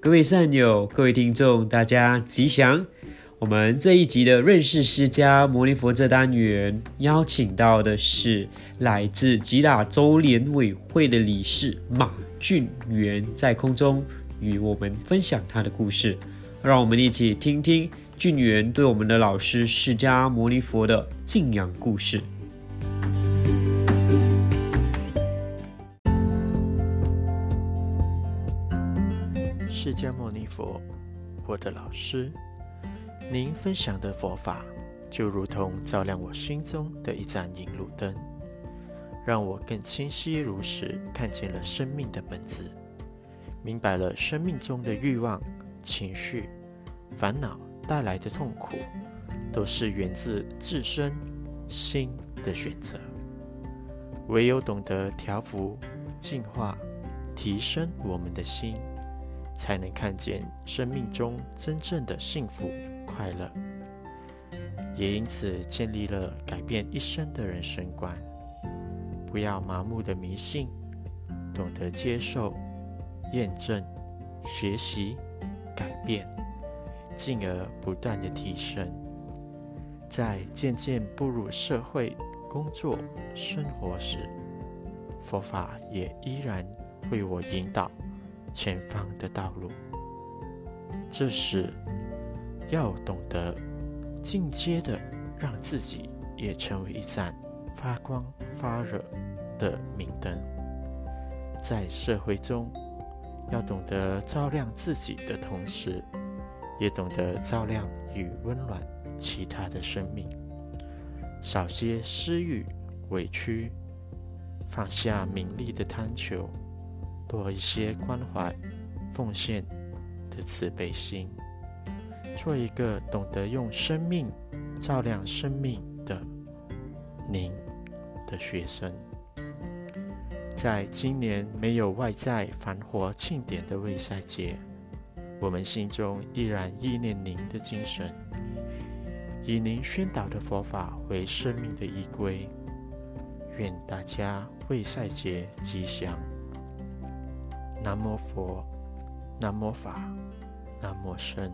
各位善友、各位听众，大家吉祥！我们这一集的认识释迦牟尼佛这单元，邀请到的是来自吉打州联委会的理事马俊元，在空中与我们分享他的故事。让我们一起听听俊元对我们的老师释迦牟尼佛的敬仰故事。释迦牟尼佛，我的老师，您分享的佛法就如同照亮我心中的一盏引路灯，让我更清晰如实看见了生命的本质，明白了生命中的欲望、情绪、烦恼带来的痛苦，都是源自自身心的选择。唯有懂得调伏、净化、提升我们的心。才能看见生命中真正的幸福快乐，也因此建立了改变一生的人生观。不要盲目的迷信，懂得接受、验证、学习、改变，进而不断的提升。在渐渐步入社会、工作、生活时，佛法也依然为我引导。前方的道路，这时要懂得进阶的，让自己也成为一盏发光发热的明灯。在社会中，要懂得照亮自己的同时，也懂得照亮与温暖其他的生命。少些私欲委屈，放下名利的贪求。多一些关怀、奉献的慈悲心，做一个懂得用生命照亮生命的您的学生。在今年没有外在繁华庆典的未赛节，我们心中依然意念您的精神，以您宣导的佛法为生命的依归。愿大家未赛节吉祥。南无佛，南无法，南无僧。